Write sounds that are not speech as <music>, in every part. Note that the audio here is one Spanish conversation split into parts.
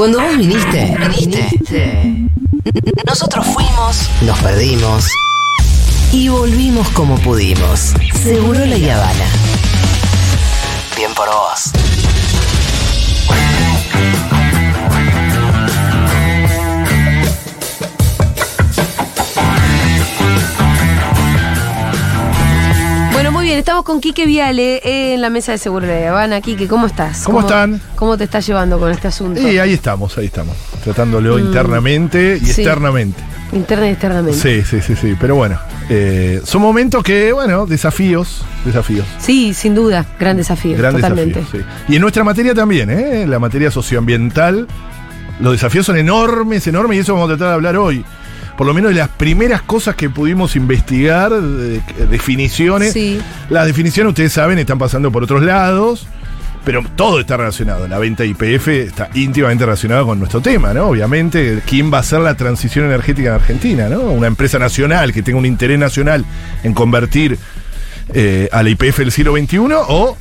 Cuando vos viniste. Nosotros fuimos, nos perdimos y volvimos como pudimos. Seguro la Habana. Bien por vos. Bien, estamos con Quique Viale eh, en la mesa de Seguro de Habana. Quique, ¿cómo estás? ¿Cómo están? ¿Cómo te estás llevando con este asunto? Y ahí estamos, ahí estamos. Tratándolo internamente y Mm. Sí. externamente. Interna y externamente. Sí, sí, sí, sí. Pero bueno, eh, son momentos que, bueno, desafíos, desafíos. Sí, sin duda, gran desafío, Gran totalmente. desafío, sí. Y en nuestra materia también, ¿eh? En la materia socioambiental, los desafíos son enormes, enormes, y eso vamos a tratar de hablar hoy. Por lo menos de las primeras cosas que pudimos investigar, de- de- definiciones. Sí. Las definiciones, ustedes saben, están pasando por otros lados, pero todo está relacionado. La venta IPF está íntimamente relacionada con nuestro tema, ¿no? Obviamente, ¿quién va a hacer la transición energética en Argentina, ¿no? Una empresa nacional que tenga un interés nacional en convertir eh, a la IPF del siglo XXI o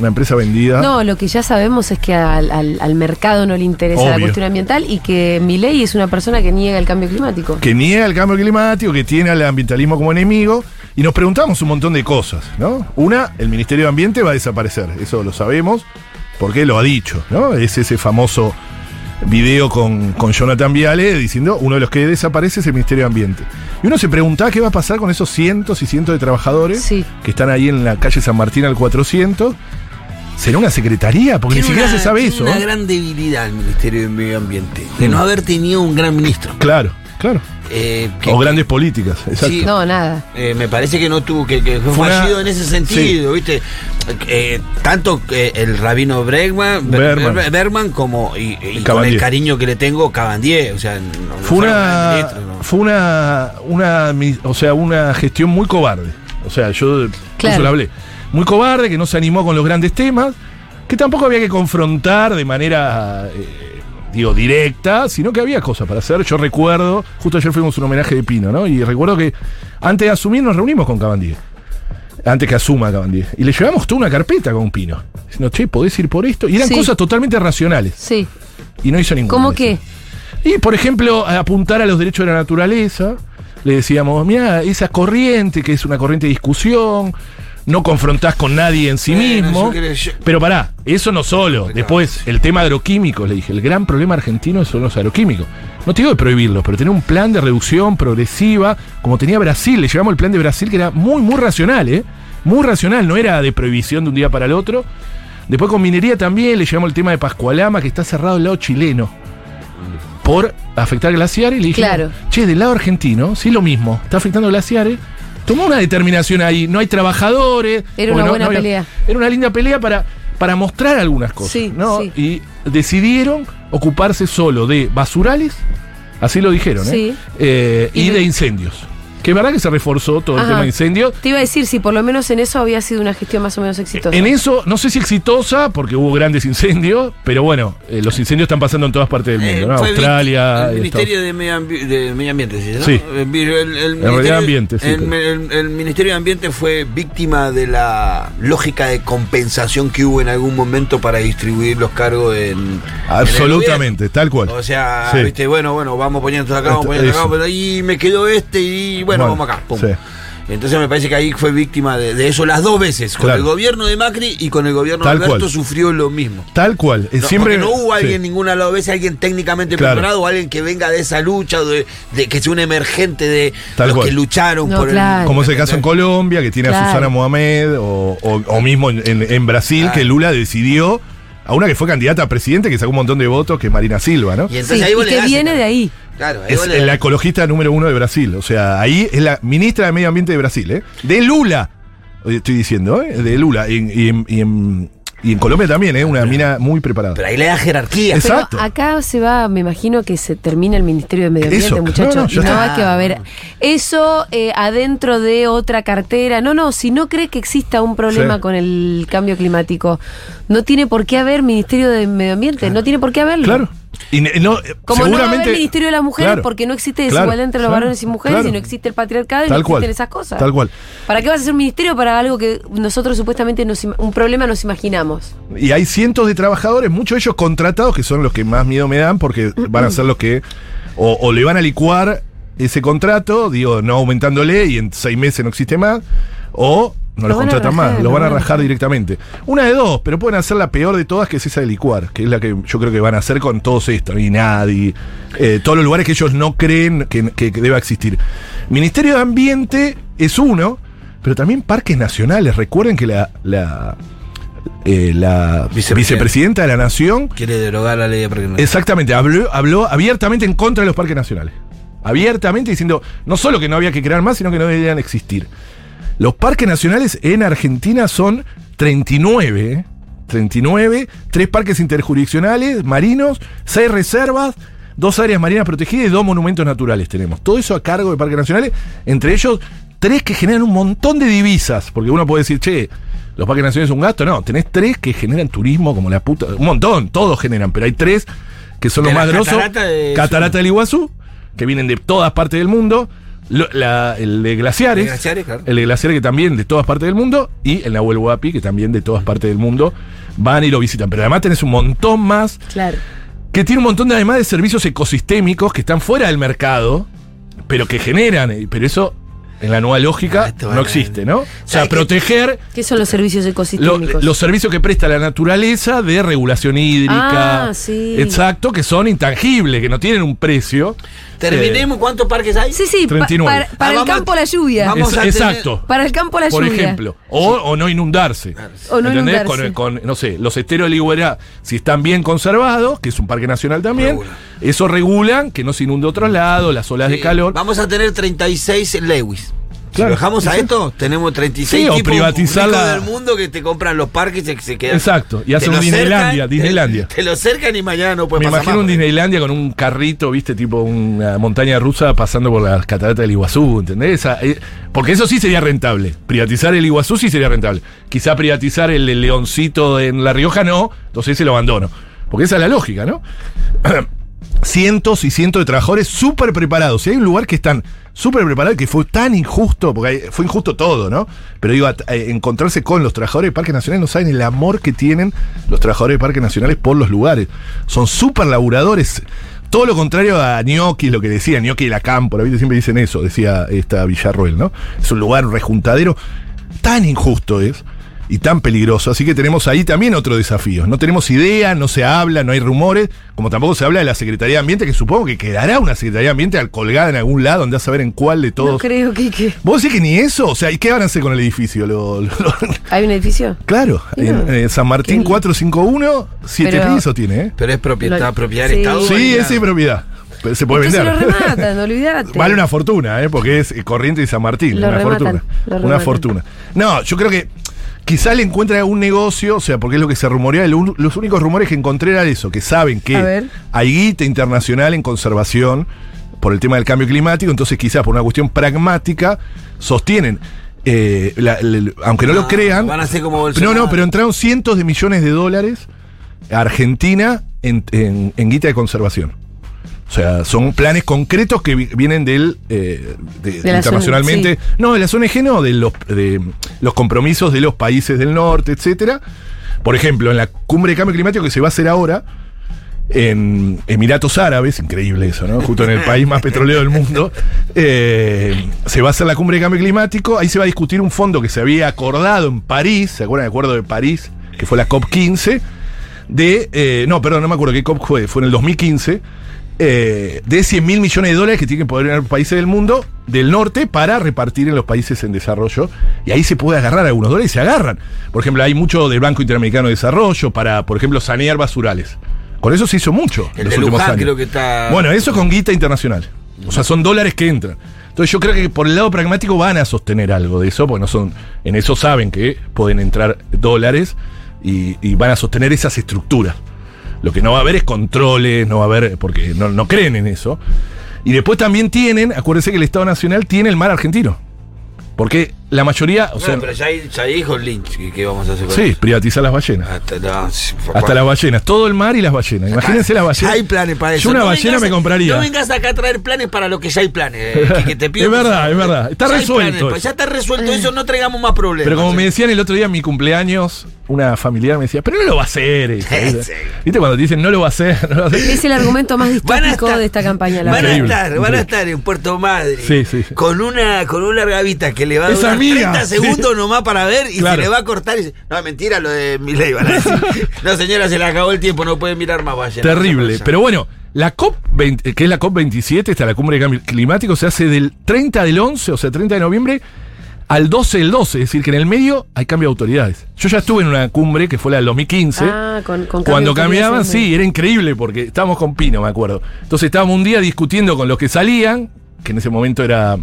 una empresa vendida. No, lo que ya sabemos es que al, al- al mercado no le interesa la cuestión ambiental y que Milei es una persona que niega el cambio climático. que niega el cambio climático, que tiene al ambientalismo como enemigo, y nos preguntamos un montón de cosas, ¿no? Una, el Ministerio de Ambiente va a desaparecer, eso lo sabemos, porque lo ha dicho, ¿no? Es ese famoso video con, con Jonathan Viale diciendo uno de los que desaparece es el Ministerio de Ambiente. Y uno se preguntaba qué va a pasar con esos cientos y cientos de trabajadores Sí. que están ahí en la calle San Martín al 400. ¿Será una secretaría? Porque ni siquiera una- se sabe tiene eso. una ¿eh? gran debilidad el Ministerio de Medio Ambiente. De no haber tenido un gran ministro. Claro, claro. Eh, que- O grandes políticas, exacto. Sí. No, nada. eh, me parece que no tuvo, que, que fue, Fue una- fallido en ese sentido, ¿viste? Eh, tanto eh, el rabino Bregman, Ber- Berman. Ber- Berman como, y, y con el cariño que le tengo, Cabandier. O sea, no- Fue una, ¿no? fue una, una, mi- o sea, una gestión muy cobarde. O sea, yo Claro. eso lo hablé. Muy cobarde, que no se animó con los grandes temas, que tampoco había que confrontar de manera, eh, digo, directa, sino que había cosas para hacer. Yo recuerdo, justo ayer fuimos un homenaje de Pino, ¿no? Y recuerdo que antes de asumir nos reunimos con Cabandier. Antes que asuma Cabandier. Y le llevamos toda una carpeta con Pino. Diciendo, che, podés ir por esto. Y eran Sí. cosas totalmente racionales. Sí. Y no hizo ninguna. ¿Cómo qué? Y, por ejemplo, apuntar a los derechos de la naturaleza, le decíamos, mira, esa corriente, que es una corriente de discusión, no confrontás con nadie en sí Bueno, mismo. yo creo- yo- Pero pará, eso no solo. Después, el tema agroquímico, le dije, el gran problema argentino son los agroquímicos. No te digo de prohibirlos, pero tener un plan de reducción progresiva, como tenía Brasil, le llevamos el plan de Brasil, que era muy, muy racional, ¿eh? Muy racional, no era de prohibición de un día para el otro. Después con minería también le llevamos el tema de Pascualama, que está cerrado del lado chileno por afectar glaciares. Y le dijimos, Claro. che, del lado argentino, sí lo mismo, está afectando glaciares. Tomó una determinación ahí, no hay trabajadores. Era una no- buena no había- pelea. Era una linda pelea para, para mostrar algunas cosas. Sí, ¿no? sí. Y decidieron ocuparse solo de basurales, así lo dijeron, ¿eh? Sí. Eh, y, de incendios. Que es verdad que se reforzó todo el tema de incendios. Te iba a decir si por lo menos en eso había sido una gestión más o menos exitosa. En eso, no sé si exitosa, porque hubo grandes incendios, pero bueno, eh, los incendios están pasando en todas partes del mundo, Eh, ¿no? fue Australia. El Estados- Ministerio de Medio, Ambi- de Medio Ambiente, ¿sí? ¿no? Sí. El, el- el realidad Ministerio- Ambiente, sí, el- el- el Ministerio de Ambiente fue víctima de la lógica de compensación que hubo en algún momento para distribuir los cargos en. en el Absolutamente, tal cual. O sea, Sí. viste, bueno, bueno, vamos poniendo acá, vamos poniendo acá, ahí me quedó este y bueno, Bueno, vamos acá. pum. sí. Entonces me parece que ahí fue víctima de, de eso las dos veces. Con Claro. el gobierno de Macri y con el gobierno Tal de Alberto cual. sufrió lo mismo. Tal cual. No, siempre, porque no hubo sí. alguien ninguna de las veces, alguien técnicamente Claro. preparado, o alguien que venga de esa lucha, de, de que sea un emergente de Tal los cual. que lucharon No, por claro. el. Como es el caso en Colombia, que tiene a. Susana Mohamed, o, o- o mismo en, en- en Brasil, Claro. que Lula decidió a una que fue candidata a presidente, que sacó un montón de votos, que es Marina Silva, ¿no? Y entonces Sí, ahí y que das viene de ahí. Claro, ahí Es la das- ecologista número uno de Brasil. O sea, ahí es la ministra de Medio Ambiente de Brasil, ¿eh? De Lula. Estoy diciendo, ¿eh? De Lula. Y, y y en, y en Colombia también, ¿eh? Una mina muy preparada. Pero ahí le da jerarquía. Pero Exacto. acá se va, me imagino que se termina el Ministerio de Medio Ambiente, muchachos. no, no, y ya no está. va que va a haber eso eh, adentro de otra cartera. No, no, si no cree que exista un problema Sí. con el cambio climático, no tiene por qué haber Ministerio de Medio Ambiente, no tiene por qué haberlo. Claro, Y no, eh, Como no va a haber seguramente. Ministerio de las Mujeres Claro, porque no existe claro, desigualdad entre los claro, varones y mujeres y no existe el patriarcado y Tal no cual, existen esas cosas. tal cual. ¿Para qué vas a hacer un ministerio para algo que nosotros supuestamente nos un problema nos imaginamos? Y hay cientos de trabajadores, muchos de ellos contratados, que son los que más miedo me dan porque <clears throat> van a ser los que o, o le van a licuar ese contrato, digo, no aumentándole y en seis meses no existe más, o no Lo los contratan rajar, más, lo van a rajar directamente. Una de dos, pero pueden hacer la peor de todas, que es esa de licuar, que es la que yo creo que van a hacer con todos estos, y nadie, eh, todos los lugares que ellos no creen que, que- que deba existir. Ministerio de Ambiente es uno, pero también parques nacionales. Recuerden que la, la, eh, la Vicepresidenta. vicepresidenta de la Nación Quiere derogar la ley de parques Exactamente, habló, habló abiertamente en contra de los parques nacionales. Abiertamente diciendo no solo que no había que crear más, sino que no deberían existir. Los parques nacionales en Argentina son 39, ¿eh? 39, tres parques interjurisdiccionales, marinos, seis reservas, dos áreas marinas protegidas y dos monumentos naturales tenemos. Todo eso a cargo de parques nacionales, entre ellos tres que generan un montón de divisas, porque uno puede decir, che, los parques nacionales son un gasto, no, tenés tres que generan turismo como la puta, un montón, todos generan, pero hay tres que son los más grosos. catarata de- Catarata del Iguazú, que vienen de todas partes del mundo. Lo- la- el de glaciares, De glaciares, claro. el de glaciares que también de todas partes del mundo, y el Nahuel Huapi, que también de todas partes del mundo van y lo visitan. Pero además tenés un montón más, Claro. que tiene un montón de, además de servicios ecosistémicos que están fuera del mercado, pero que generan, eh, pero eso en la nueva lógica Ah, no existe, ¿no? O sea, proteger ¿Qué son los servicios lo- ecosistémicos? los servicios que presta la naturaleza de regulación hídrica. Ah, sí. Exacto, que son intangibles, que no tienen un precio. Terminemos, ¿cuántos parques hay? sí, sí, pa- 39. para, para Ah, el vamos a- campo la lluvia. vamos Es- a tener- exacto. Para el campo la por lluvia. ejemplo. O, o no inundarse. O no ¿Entendés? inundarse. Con, con, no sé, los esteros de Ligüera, si están bien conservados, que es un parque nacional también, Regula. eso regulan que no se inunde otro lado, las olas de calor. Vamos a tener 36 Lewis. Claro, si bajamos a sí. esto, tenemos 36 Sí, o tipos privatizar ricos la- del mundo que te compran los parques y se quedan. Exacto, y hacen lo un Disneylandia, cercan, Disneylandia. Te, te lo cercan y mañana no puede Me pasar imagino más, un porque- Disneylandia con un carrito, viste, tipo una montaña rusa pasando por las cataratas del Iguazú, ¿entendés? Esa- eh, porque eso sí sería rentable. Privatizar el Iguazú sí sería rentable. Quizá privatizar el, el leoncito en La Rioja no, entonces ese lo abandono. Porque esa es la lógica, ¿no? <clears throat> cientos y cientos de trabajadores súper preparados. Si hay un lugar que están súper preparados que fue tan injusto, porque fue injusto todo, ¿no? Pero digo, at- eh, encontrarse con los trabajadores de Parques Nacionales no saben el amor que tienen los trabajadores de Parques Nacionales por los lugares. Son súper laburadores. Todo lo contrario a Gnocchi, lo que decía Gnocchi de la Cámpora, siempre dicen eso, decía esta Villarroel, ¿no? Es un lugar rejuntadero. Tan injusto es y tan peligroso. Así que tenemos ahí también otro desafío. No tenemos idea, no se habla, no hay rumores, como tampoco se habla de la Secretaría de Ambiente, que supongo que quedará una Secretaría de Ambiente al colgada en algún lado, andá a saber en cuál de No todos. creo que, que- ¿Vos decís que ni eso? O sea, ¿y qué van a hacer con el edificio? Lo- lo- lo- ¿Hay un edificio? claro, No. en eh, San Martín Qué- 451, siete Pero- pisos tiene, ¿eh? Pero es propiedad, propiedad sí. del Estado. Sí, es la- propiedad. Pero se puede Entonces vender. lo rematan, olvídate. Vale una fortuna, ¿eh? porque es eh, Corriente y San Martín. Lo una rematan, fortuna. lo Una fortuna. No, yo creo que quizá le encuentra algún negocio, o sea, porque es lo que se rumorea. los únicos rumores que encontré era eso, que saben que hay guita internacional en conservación por el tema del cambio climático, entonces quizás por una cuestión pragmática sostienen. eh, la- la- aunque no, lo No, crean. van a ser como No, no, pero entraron cientos de millones de dólares a Argentina en, en- en guita de conservación. O sea, son planes concretos que vi- vienen del eh, de- De las internacionalmente. No, de las ONG no, de los, de los compromisos de los países del norte, etcétera. Por ejemplo, en la cumbre de cambio climático que se va a hacer ahora en Emiratos Árabes, increíble eso, ¿no? Justo en el país más petrolero del mundo, eh, se va a hacer la cumbre de cambio climático, ahí se va a discutir un fondo que se había acordado en París, ¿se acuerdan del acuerdo de París? Que fue la COP15, de, eh, no, perdón, no me acuerdo qué COP fue, fue en el 2015, eh, de 100 mil millones de dólares que tienen que poder los países del mundo, del norte, para repartir en los países en desarrollo. Y ahí se puede agarrar algunos dólares y se agarran. Por ejemplo, hay mucho del Banco Interamericano de Desarrollo para, por ejemplo, sanear basurales. Con eso se hizo mucho. en El los de últimos Luján años. creo que está. Bueno, eso con guita internacional. O sea, son dólares que entran. Entonces yo creo que por el lado pragmático van a sostener algo de eso, porque no son, en eso saben que pueden entrar dólares y, y van a sostener esas estructuras. Lo que no va a haber es controles, no va a haber, porque no, creen en eso. Y después también tienen, acuérdense que el Estado Nacional tiene el mar argentino. Porque la mayoría, o sea, pero ya, ya dijo Lynch que, que vamos a hacer con sí, eso. privatizar las ballenas. Hasta, no, Hasta las ballenas, todo el mar y las ballenas. Imagínense las ballenas. hay planes para eso. Yo una No ballena vengas me compraría. No vengas acá a traer planes para lo que ya hay planes. eh, que, que te <laughs> pido Es verdad, es verdad. Está Ya resuelto planes, pues ya está resuelto eso, no traigamos más problemas. Pero como me eh. decían el otro día en mi cumpleaños, una familiar me decía, pero no lo va a hacer. hija". <laughs> Sí. ¿Viste cuando te dicen no lo va a hacer? No lo va a hacer? Es el argumento más Van a distópico estar- de esta campaña. La Van a estar, van a estar en Puerto Madre Sí, sí, sí. con una con una largavita que le va a amiga, 30 sí. segundos nomás para ver y Claro. se le va a cortar y dice, no, mentira lo de Milei, van a decir. <laughs> No, señora, se le acabó el tiempo, no puede mirar más ballenas. Terrible. Pero bueno, la COP, 20, que es la COP 27, está la cumbre de cambio climático, se hace del 30 del 11, o sea, 30 de noviembre, al 12 del 12. Es decir, que en el medio hay cambio de autoridades. Yo ya estuve en una cumbre que fue la del 2015. Ah, con, con Cuando cambiaban, sí, era increíble porque estábamos con Pino, me acuerdo. Entonces estábamos un día discutiendo con los que salían, que en ese momento era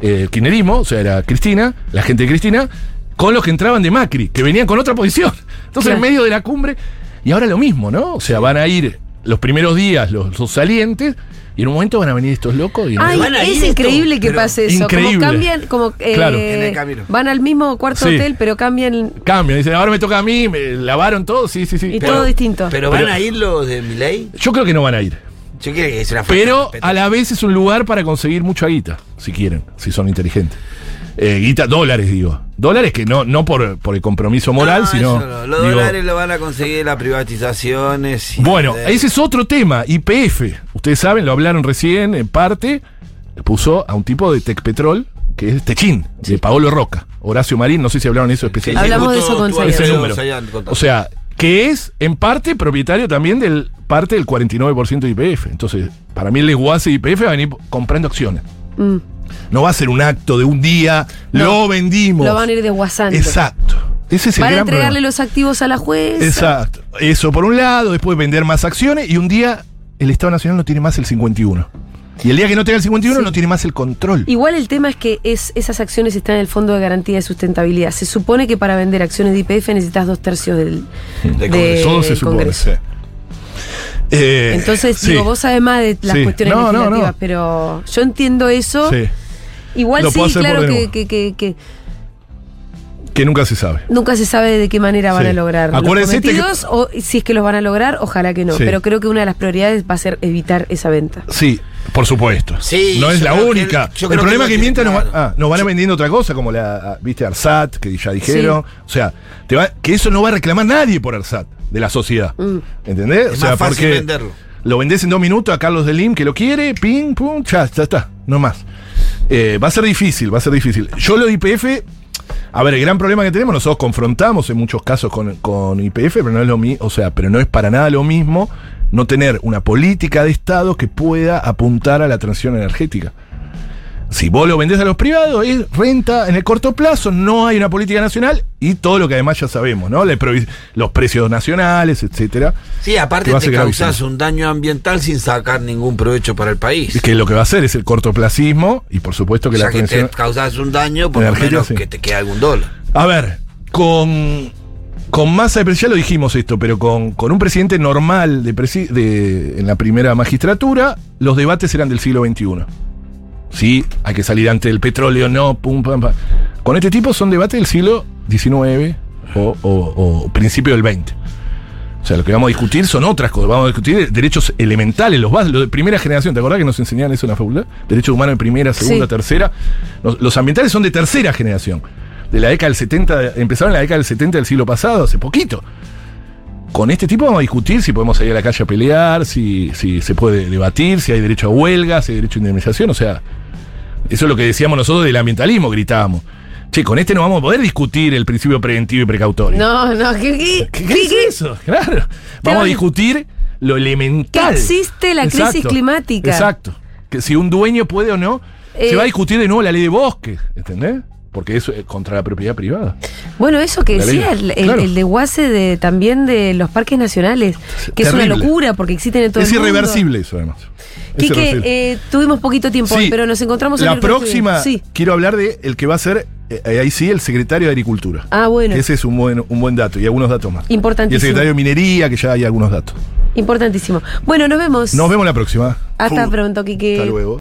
eh, kirchnerismo, o sea, era Cristina, la gente de Cristina, con los que entraban de Macri, que venían con otra posición. Entonces, Claro. en medio de la cumbre, y ahora lo mismo, ¿no? O sea, van a ir los primeros días los, los salientes, y en un momento van a venir estos locos y Ay, Van a ir es esto, increíble que pase eso. increíble. Como cambian, como eh, Claro. En el camino. van al mismo cuarto Sí. hotel, pero cambian cambian. Dicen, ahora me toca a mí, me lavaron todo, sí, sí, sí. y Pero todo distinto. Pero van Pero- a ir los de Milei. Yo creo que no van a ir. Yo quiero que es una falta de Pero a la vez es un lugar para conseguir mucha guita, si quieren, si son inteligentes. Eh, guita, dólares, digo. Dólares que no, no por, por el compromiso moral, No, sino. no. Los digo, dólares lo van a conseguir las privatizaciones. y- Bueno, de- ese es otro tema. IPF. Ustedes saben, lo hablaron recién, en parte. Puso a un tipo de Tecpetrol, que es Techín, de Paolo Roca. Horacio Marín, no sé si hablaron de eso especialmente. Hablamos de eso con ese habías- número. O sea, que es en parte propietario también del parte del 49% de IPF. Entonces, para mí el desguace de IPF va a venir comprando acciones. Mm. No va a ser un acto de un día, No. lo vendimos. Lo van a ir desguazando. Exacto. Ese es el Van a gran entregarle problema. los activos a la jueza. Exacto. Eso por un lado, después vender más acciones y un día el Estado Nacional no tiene más el 51. Y el día que no tenga el 51 Sí. no tiene más el control. Igual el tema es que es, esas acciones están en el Fondo de Garantía de Sustentabilidad. Se supone que para vender acciones de IPF necesitas dos tercios del, De de- Todo se supone. Congreso. sí. Eh, Entonces, sí, digo, vos sabés más de las cuestiones No, no, legislativas, no. pero yo entiendo eso. sí, Igual Lo sí, claro que, que- que- que que nunca se sabe. nunca se sabe de qué manera van Sí. a lograr Acuérdense los este que- cometidos, o si es que los van a lograr, ojalá que no. Sí. Pero creo que una de las prioridades va a ser evitar esa venta. Sí, por supuesto. Sí, no es la que única. el problema que es que mientras nos, ah, nos van a vendiendo otra cosa, como la, ah, viste, ARSAT, que ya dijeron. O sea, te va- que eso no va a reclamar nadie por ARSAT, de la sociedad. Mm. ¿Entendés? Es o sea, más fácil porque venderlo. lo vendés en dos minutos a Carlos Delim, que lo quiere, ping, pum, ya, ya está, no más. Eh, va a ser difícil, va a ser difícil. Yo lo de IPF, a ver, el gran problema que tenemos, nosotros confrontamos en muchos casos con, con IPF, pero no es lo mismo, o sea, pero no es para nada lo mismo no tener una política de Estado que pueda apuntar a la transición energética. Si vos lo vendés a los privados, es renta en el corto plazo, no hay una política nacional y todo lo que además ya sabemos, ¿no? Los precios nacionales, etcétera. Sí, aparte te gravísimo. un daño ambiental sin sacar ningún provecho para el país. Es que lo que va a hacer es el cortoplacismo y por supuesto que o sea, la que te causas un daño, por lo menos sí. que te quede algún dólar. A ver, con, con masa de presidente, ya lo dijimos esto, pero con, con un presidente normal de, presi- de- en la primera magistratura, los debates eran del siglo XXI. Sí, hay que salir antes del petróleo, no, pum, pam, pam. Con este tipo son debates del siglo XIX o, o- o principio del XX. O sea, lo que vamos a discutir son otras cosas. Vamos a discutir derechos elementales, los básicos, los de primera generación. ¿Te acordás que nos enseñaban eso en la facultad? Derechos humanos de primera, segunda, Sí. tercera. Los, los ambientales son de tercera generación. De la década del 70, empezaron en la década del 70 del siglo pasado, hace poquito. Con este tipo vamos a discutir si podemos salir a la calle a pelear, si, si se puede debatir, si hay derecho a huelga, si hay derecho a indemnización. O sea, eso es lo que decíamos nosotros del ambientalismo, gritábamos. Che, con este no vamos a poder discutir el principio preventivo y precautorio. No, no, ¿qué, qué, ¿Qué, qué- qué es eso? Claro. Vamos a discutir lo elemental. Que existe la crisis climática. Exacto. Que si un dueño puede o no, Eh, se va a discutir de nuevo la ley de bosques, ¿entendés? Porque eso es contra la propiedad privada. Bueno, eso que La decía, el, claro. el desguace de, también de los parques nacionales, que es una locura porque existen en todo es el mundo. irreversible eso, además. Es Quique, eh, tuvimos poquito tiempo, Sí, pero nos encontramos en La el próxima, Sí. quiero hablar de el que va a ser, eh, ahí sí, el secretario de Agricultura. Ah, bueno. Ese es un buen, un buen dato y algunos datos más. Y el Importantísimo. secretario de Minería, que ya hay algunos datos. Importantísimo. Bueno, nos vemos. Nos vemos la próxima. Hasta pronto, Quique. Hasta luego.